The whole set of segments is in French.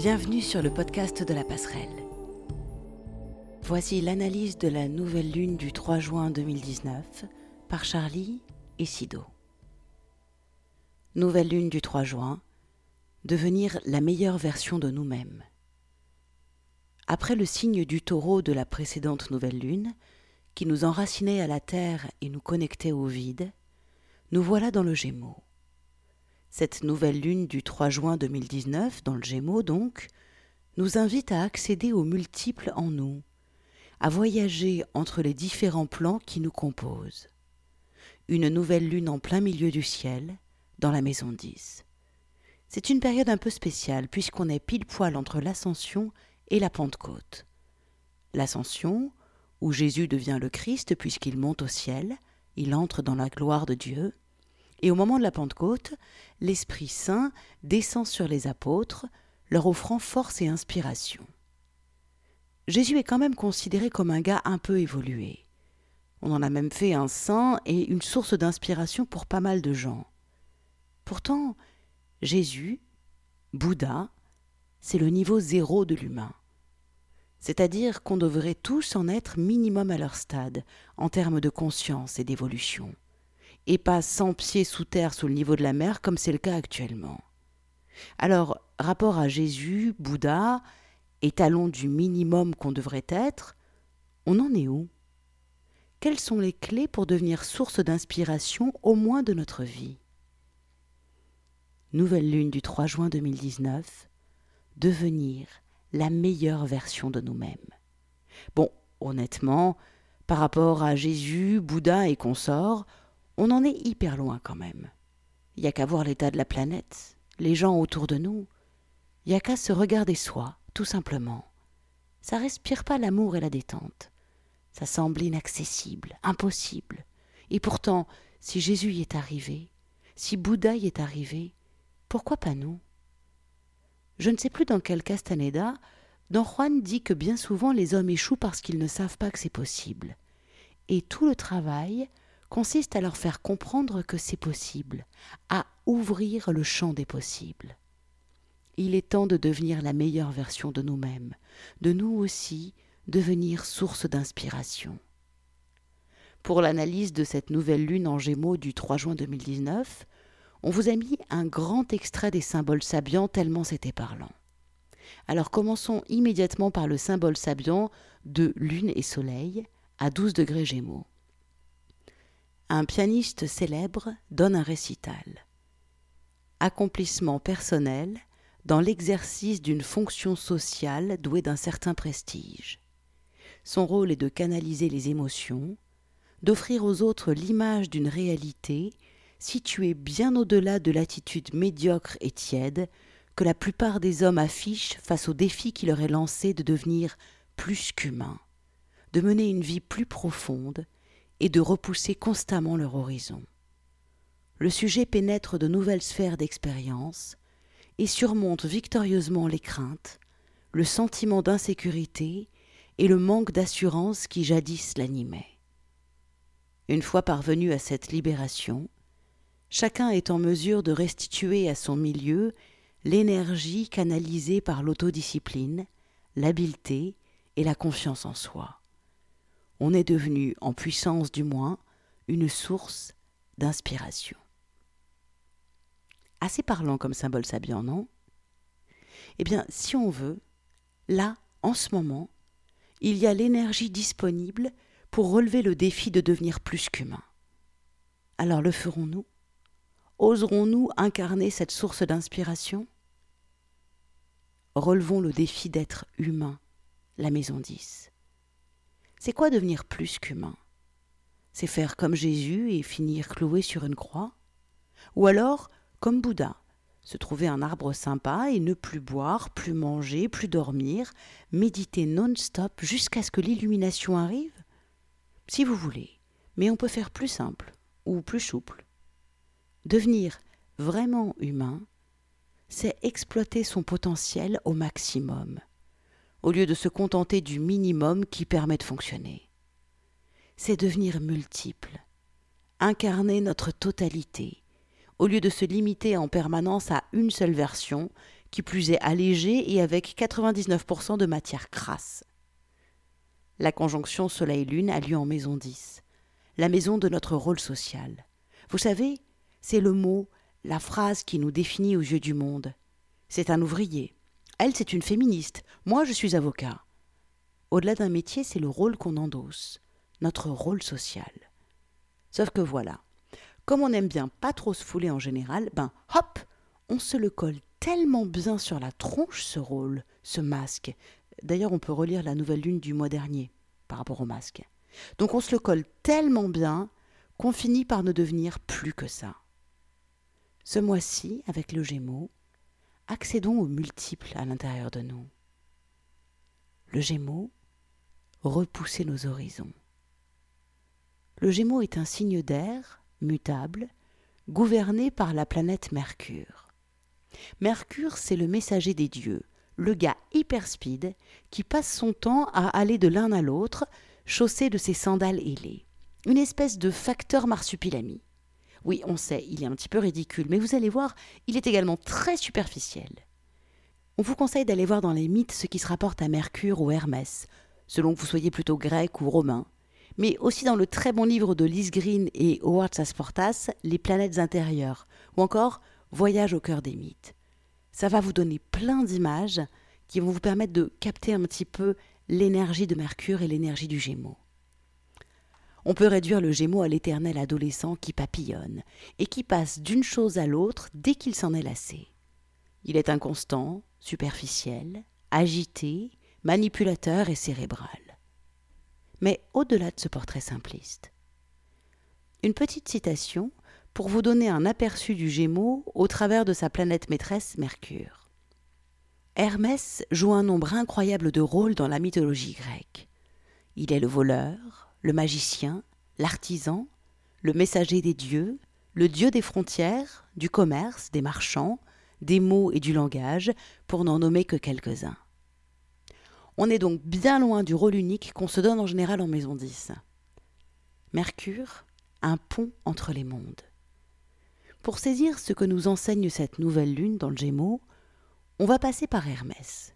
Bienvenue sur le podcast de la passerelle. Voici l'analyse de la nouvelle lune du 3 juin 2019 par Charlie et Sido. Nouvelle lune du 3 juin, devenir la meilleure version de nous-mêmes. Après le signe du taureau de la précédente nouvelle lune, qui nous enracinait à la terre et nous connectait au vide, nous voilà dans le Gémeaux. Cette nouvelle lune du 3 juin 2019, dans le Gémeaux donc, nous invite à accéder aux multiples en nous, à voyager entre les différents plans qui nous composent. Une nouvelle lune en plein milieu du ciel, dans la maison 10. C'est une période un peu spéciale puisqu'on est pile poil entre l'ascension et la Pentecôte. L'ascension, où Jésus devient le Christ puisqu'il monte au ciel, il entre dans la gloire de Dieu, et au moment de la Pentecôte, l'Esprit Saint descend sur les apôtres, leur offrant force et inspiration. Jésus est quand même considéré comme un gars un peu évolué. On en a même fait un saint et une source d'inspiration pour pas mal de gens. Pourtant, Jésus, Bouddha, c'est le niveau zéro de l'humain. C'est-à-dire qu'on devrait tous en être minimum à leur stade, en termes de conscience et d'évolution et pas 100 pieds sous terre sous le niveau de la mer comme c'est le cas actuellement. Alors, rapport à Jésus, Bouddha, étalon du minimum qu'on devrait être, on en est où? Quelles sont les clés pour devenir source d'inspiration au moins de notre vie? Nouvelle lune du 3 juin 2019, devenir la meilleure version de nous-mêmes. Bon, honnêtement, par rapport à Jésus, Bouddha et consorts, on en est hyper loin quand même. Il n'y a qu'à voir l'état de la planète, les gens autour de nous. Il n'y a qu'à se regarder soi, tout simplement. Ça respire pas l'amour et la détente. Ça semble inaccessible, impossible. Et pourtant, si Jésus y est arrivé, si Bouddha y est arrivé, pourquoi pas nous? Je ne sais plus dans quel Castaneda, Don Juan dit que bien souvent les hommes échouent parce qu'ils ne savent pas que c'est possible. Et tout le travail, consiste à leur faire comprendre que c'est possible, à ouvrir le champ des possibles. Il est temps de devenir la meilleure version de nous-mêmes, de nous aussi devenir source d'inspiration. Pour l'analyse de cette nouvelle lune en Gémeaux du 3 juin 2019, on vous a mis un grand extrait des symboles sabiens tellement c'était parlant. Alors commençons immédiatement par le symbole sabian de lune et soleil à 12 degrés Gémeaux un pianiste célèbre donne un récital. Accomplissement personnel dans l'exercice d'une fonction sociale douée d'un certain prestige. Son rôle est de canaliser les émotions, d'offrir aux autres l'image d'une réalité située bien au-delà de l'attitude médiocre et tiède que la plupart des hommes affichent face au défi qui leur est lancé de devenir plus qu'humains, de mener une vie plus profonde et de repousser constamment leur horizon. Le sujet pénètre de nouvelles sphères d'expérience et surmonte victorieusement les craintes, le sentiment d'insécurité et le manque d'assurance qui jadis l'animaient. Une fois parvenu à cette libération, chacun est en mesure de restituer à son milieu l'énergie canalisée par l'autodiscipline, l'habileté et la confiance en soi on est devenu, en puissance du moins, une source d'inspiration. Assez parlant comme symbole sabian, non? Eh bien, si on veut, là, en ce moment, il y a l'énergie disponible pour relever le défi de devenir plus qu'humain. Alors le ferons-nous? Oserons-nous incarner cette source d'inspiration? Relevons le défi d'être humain, la maison 10. C'est quoi devenir plus qu'humain? C'est faire comme Jésus et finir cloué sur une croix? Ou alors, comme Bouddha, se trouver un arbre sympa et ne plus boire, plus manger, plus dormir, méditer non-stop jusqu'à ce que l'illumination arrive? Si vous voulez, mais on peut faire plus simple ou plus souple. Devenir vraiment humain, c'est exploiter son potentiel au maximum au lieu de se contenter du minimum qui permet de fonctionner. C'est devenir multiple, incarner notre totalité, au lieu de se limiter en permanence à une seule version qui plus est allégé et avec 99% de matière crasse. La conjonction Soleil-Lune a lieu en maison 10, la maison de notre rôle social. Vous savez, c'est le mot, la phrase qui nous définit aux yeux du monde. C'est un ouvrier. Elle, c'est une féministe. Moi, je suis avocat. Au-delà d'un métier, c'est le rôle qu'on endosse, notre rôle social. Sauf que voilà, comme on aime bien pas trop se fouler en général, ben hop, on se le colle tellement bien sur la tronche ce rôle, ce masque. D'ailleurs, on peut relire la nouvelle lune du mois dernier par rapport au masque. Donc on se le colle tellement bien qu'on finit par ne devenir plus que ça. Ce mois-ci, avec le Gémeaux, accédons aux multiples à l'intérieur de nous. Le Gémeaux, repousser nos horizons. Le Gémeaux est un signe d'air, mutable, gouverné par la planète Mercure. Mercure, c'est le messager des dieux, le gars hyper speed qui passe son temps à aller de l'un à l'autre, chaussé de ses sandales ailées. Une espèce de facteur marsupilami. Oui, on sait, il est un petit peu ridicule, mais vous allez voir, il est également très superficiel. On vous conseille d'aller voir dans les mythes ce qui se rapporte à Mercure ou Hermès, selon que vous soyez plutôt grec ou romain, mais aussi dans le très bon livre de Liz Green et Howard Sasportas, Les planètes intérieures, ou encore Voyage au cœur des mythes. Ça va vous donner plein d'images qui vont vous permettre de capter un petit peu l'énergie de Mercure et l'énergie du Gémeaux. On peut réduire le Gémeaux à l'éternel adolescent qui papillonne et qui passe d'une chose à l'autre dès qu'il s'en est lassé. Il est inconstant, superficiel, agité, manipulateur et cérébral. Mais au-delà de ce portrait simpliste, une petite citation pour vous donner un aperçu du Gémeaux au travers de sa planète maîtresse Mercure. Hermès joue un nombre incroyable de rôles dans la mythologie grecque. Il est le voleur, le magicien, l'artisan, le messager des dieux, le dieu des frontières, du commerce, des marchands, des mots et du langage, pour n'en nommer que quelques-uns. On est donc bien loin du rôle unique qu'on se donne en général en maison 10. Mercure, un pont entre les mondes. Pour saisir ce que nous enseigne cette nouvelle lune dans le Gémeaux, on va passer par Hermès.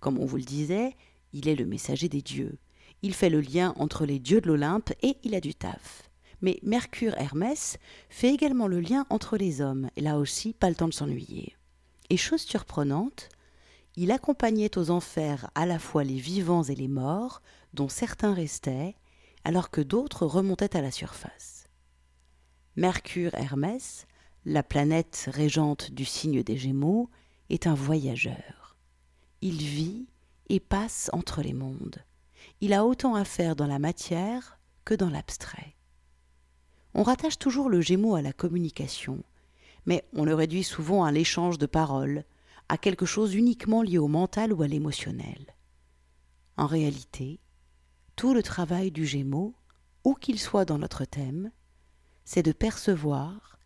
Comme on vous le disait, il est le messager des dieux. Il fait le lien entre les dieux de l'Olympe et il a du taf. Mais Mercure Hermès fait également le lien entre les hommes, et là aussi, pas le temps de s'ennuyer. Et chose surprenante, il accompagnait aux enfers à la fois les vivants et les morts, dont certains restaient, alors que d'autres remontaient à la surface. Mercure Hermès, la planète régente du signe des Gémeaux, est un voyageur. Il vit et passe entre les mondes. Il a autant à faire dans la matière que dans l'abstrait. On rattache toujours le Gémeaux à la communication, mais on le réduit souvent à l'échange de paroles, à quelque chose uniquement lié au mental ou à l'émotionnel. En réalité, tout le travail du Gémeaux, où qu'il soit dans notre thème, c'est de percevoir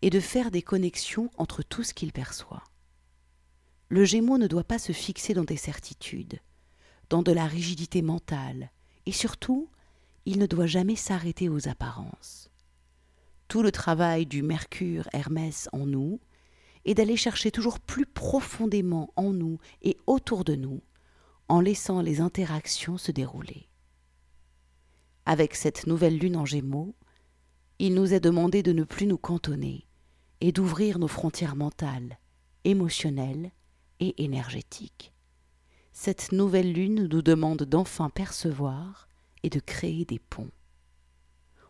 et de faire des connexions entre tout ce qu'il perçoit. Le Gémeaux ne doit pas se fixer dans des certitudes, dans de la rigidité mentale, et surtout, il ne doit jamais s'arrêter aux apparences. Tout le travail du Mercure Hermès en nous, et d'aller chercher toujours plus profondément en nous et autour de nous, en laissant les interactions se dérouler. Avec cette nouvelle lune en gémeaux, il nous est demandé de ne plus nous cantonner et d'ouvrir nos frontières mentales, émotionnelles et énergétiques. Cette nouvelle lune nous demande d'enfin percevoir et de créer des ponts.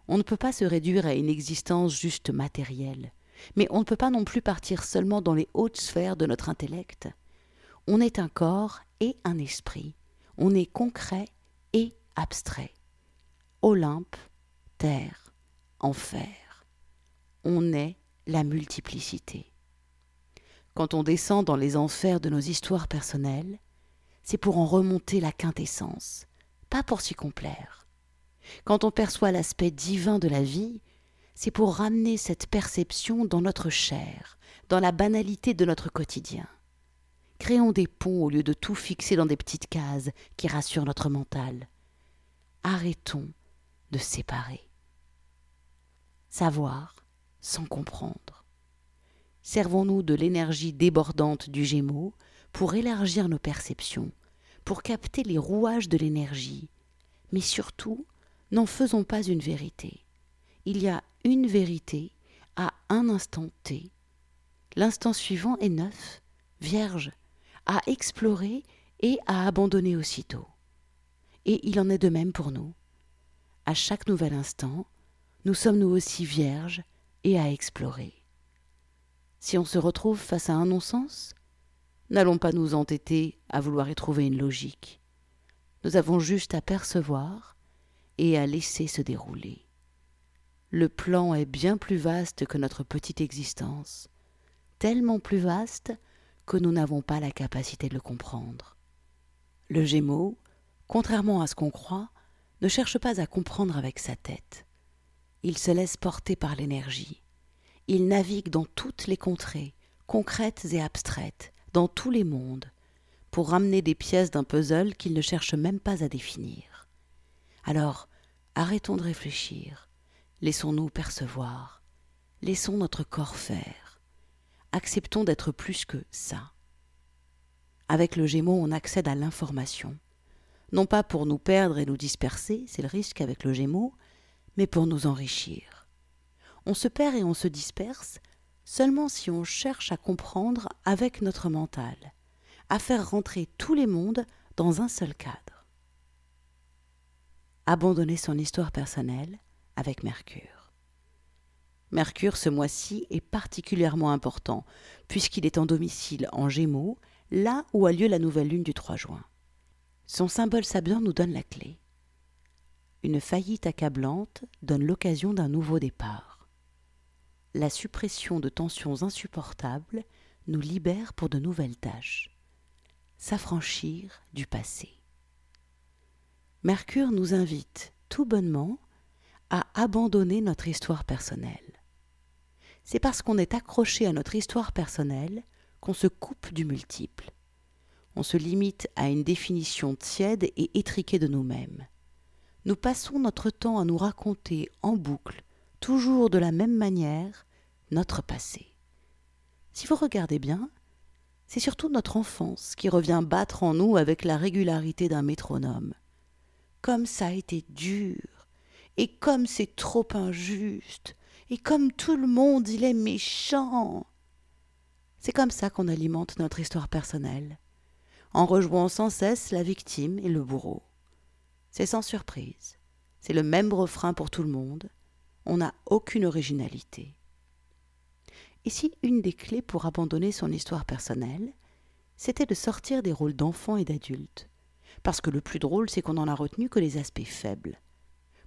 On ne peut pas se réduire à une existence juste matérielle, mais on ne peut pas non plus partir seulement dans les hautes sphères de notre intellect. On est un corps et un esprit. On est concret et abstrait. Olympe, terre, enfer. On est la multiplicité. Quand on descend dans les enfers de nos histoires personnelles, c'est pour en remonter la quintessence, pas pour s'y complaire. Quand on perçoit l'aspect divin de la vie, c'est pour ramener cette perception dans notre chair, dans la banalité de notre quotidien. Créons des ponts au lieu de tout fixer dans des petites cases qui rassurent notre mental. Arrêtons de séparer. Savoir sans comprendre. Servons-nous de l'énergie débordante du Gémeaux pour élargir nos perceptions, pour capter les rouages de l'énergie. Mais surtout, n'en faisons pas une vérité. Il y a une vérité à un instant T. L'instant suivant est neuf, vierge, à explorer et à abandonner aussitôt. Et il en est de même pour nous. À chaque nouvel instant, nous sommes nous aussi vierges et à explorer. Si on se retrouve face à un non-sens, n'allons pas nous entêter à vouloir y trouver une logique. Nous avons juste à percevoir et à laisser se dérouler. Le plan est bien plus vaste que notre petite existence, tellement plus vaste que nous n'avons pas la capacité de le comprendre. Le Gémeaux, contrairement à ce qu'on croit, ne cherche pas à comprendre avec sa tête. Il se laisse porter par l'énergie. Il navigue dans toutes les contrées, concrètes et abstraites, dans tous les mondes, pour ramener des pièces d'un puzzle qu'il ne cherche même pas à définir. Alors, arrêtons de réfléchir, laissons-nous percevoir, laissons notre corps faire, acceptons d'être plus que ça. Avec le Gémeaux, on accède à l'information, non pas pour nous perdre et nous disperser, c'est le risque avec le Gémeaux, mais pour nous enrichir. On se perd et on se disperse seulement si on cherche à comprendre avec notre mental, à faire rentrer tous les mondes dans un seul cadre. Abandonner son histoire personnelle avec Mercure. Mercure ce mois-ci est particulièrement important puisqu'il est en domicile en Gémeaux, là où a lieu la nouvelle lune du 3 juin. Son symbole sabien nous donne la clé. Une faillite accablante donne l'occasion d'un nouveau départ. La suppression de tensions insupportables nous libère pour de nouvelles tâches. S'affranchir du passé. Mercure nous invite tout bonnement à abandonner notre histoire personnelle. C'est parce qu'on est accroché à notre histoire personnelle qu'on se coupe du multiple. On se limite à une définition tiède et étriquée de nous-mêmes nous passons notre temps à nous raconter en boucle, toujours de la même manière, notre passé. Si vous regardez bien, c'est surtout notre enfance qui revient battre en nous avec la régularité d'un métronome. Comme ça a été dur, et comme c'est trop injuste, et comme tout le monde il est méchant. C'est comme ça qu'on alimente notre histoire personnelle, en rejouant sans cesse la victime et le bourreau. C'est sans surprise. C'est le même refrain pour tout le monde. On n'a aucune originalité. Ici, une des clés pour abandonner son histoire personnelle, c'était de sortir des rôles d'enfant et d'adulte. Parce que le plus drôle, c'est qu'on n'en a retenu que les aspects faibles.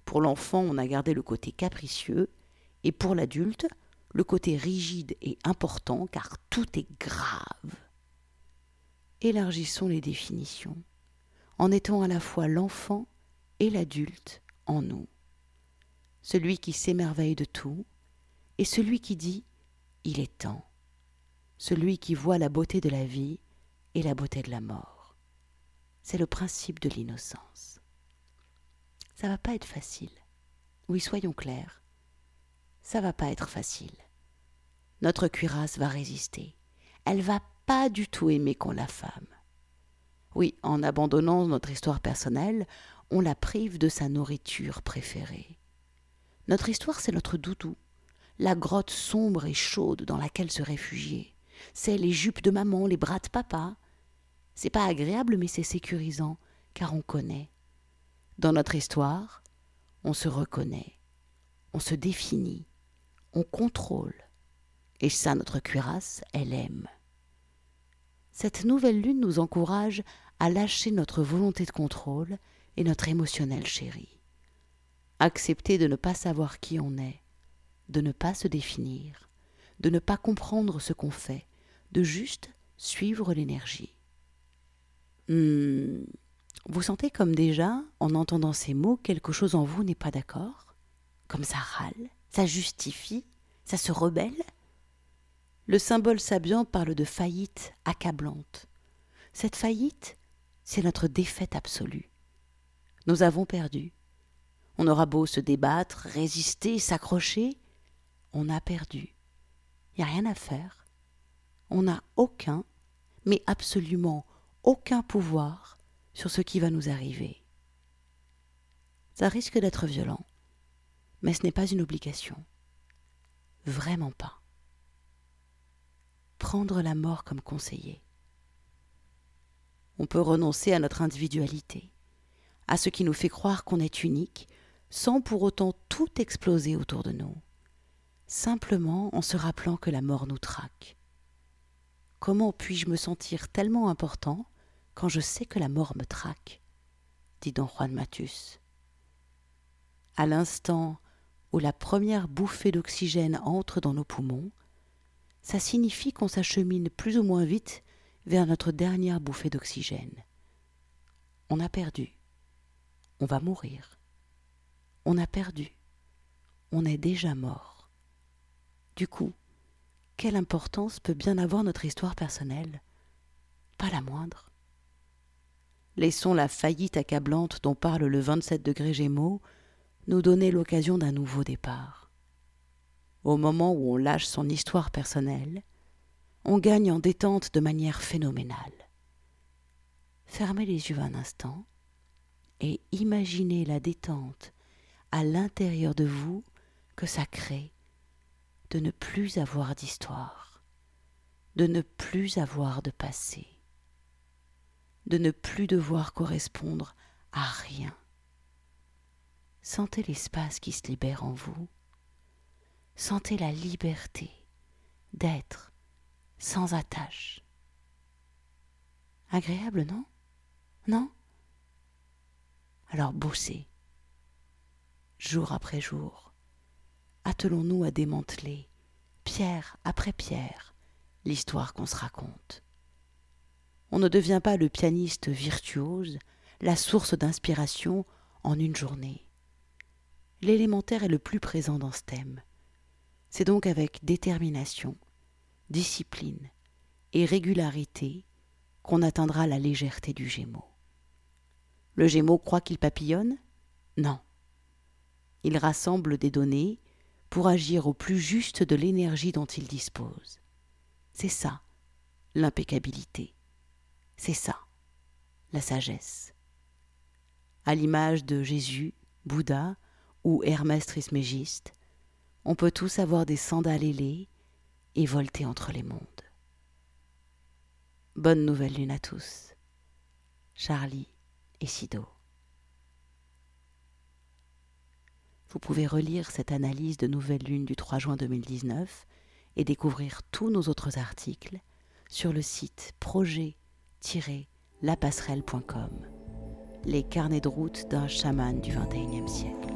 Pour l'enfant, on a gardé le côté capricieux, et pour l'adulte, le côté rigide et important, car tout est grave. Élargissons les définitions, en étant à la fois l'enfant et l'adulte en nous, celui qui s'émerveille de tout, et celui qui dit Il est temps, celui qui voit la beauté de la vie et la beauté de la mort. C'est le principe de l'innocence. Ça va pas être facile. Oui, soyons clairs. Ça va pas être facile. Notre cuirasse va résister. Elle va pas du tout aimer qu'on la femme. Oui, en abandonnant notre histoire personnelle, on la prive de sa nourriture préférée. Notre histoire, c'est notre doudou, la grotte sombre et chaude dans laquelle se réfugier. C'est les jupes de maman, les bras de papa. C'est pas agréable, mais c'est sécurisant, car on connaît. Dans notre histoire, on se reconnaît, on se définit, on contrôle. Et ça, notre cuirasse, elle aime. Cette nouvelle lune nous encourage à lâcher notre volonté de contrôle et notre émotionnel chéri. Accepter de ne pas savoir qui on est, de ne pas se définir, de ne pas comprendre ce qu'on fait, de juste suivre l'énergie. Hmm, vous sentez comme déjà, en entendant ces mots, quelque chose en vous n'est pas d'accord? Comme ça râle, ça justifie, ça se rebelle? Le symbole sabian parle de faillite accablante. Cette faillite, c'est notre défaite absolue. Nous avons perdu. On aura beau se débattre, résister, s'accrocher, on a perdu. Il n'y a rien à faire. on n'a aucun, mais absolument aucun pouvoir sur ce qui va nous arriver. Ça risque d'être violent, mais ce n'est pas une obligation. Vraiment pas. Prendre la mort comme conseiller. On peut renoncer à notre individualité, à ce qui nous fait croire qu'on est unique, sans pour autant tout exploser autour de nous, simplement en se rappelant que la mort nous traque. Comment puis-je me sentir tellement important quand je sais que la mort me traque? dit don Juan Matus. À l'instant où la première bouffée d'oxygène entre dans nos poumons, ça signifie qu'on s'achemine plus ou moins vite vers notre dernière bouffée d'oxygène. On a perdu. On va mourir. On a perdu. On est déjà mort. Du coup, quelle importance peut bien avoir notre histoire personnelle? Pas la moindre. Laissons la faillite accablante dont parle le 27 degré Gémeaux nous donner l'occasion d'un nouveau départ. Au moment où on lâche son histoire personnelle, on gagne en détente de manière phénoménale. Fermez les yeux un instant et imaginez la détente à l'intérieur de vous que ça crée de ne plus avoir d'histoire, de ne plus avoir de passé, de ne plus devoir correspondre à rien. Sentez l'espace qui se libère en vous, sentez la liberté d'être sans attache. Agréable, non? Non? Alors bossez, jour après jour attelons-nous à démanteler, pierre après pierre, l'histoire qu'on se raconte. On ne devient pas le pianiste virtuose, la source d'inspiration en une journée. L'élémentaire est le plus présent dans ce thème. C'est donc avec détermination, discipline et régularité qu'on atteindra la légèreté du Gémeaux. Le Gémeaux croit qu'il papillonne? Non. Il rassemble des données pour agir au plus juste de l'énergie dont il dispose. C'est ça, l'impeccabilité. C'est ça, la sagesse. À l'image de Jésus, Bouddha ou Hermès Trismégiste, on peut tous avoir des sandales ailées et volter entre les mondes. Bonne nouvelle lune à tous. Charlie et Sido. Vous pouvez relire cette analyse de Nouvelle Lune du 3 juin 2019 et découvrir tous nos autres articles sur le site projet-lapasserelle.com. Les carnets de route d'un chaman du XXIe siècle.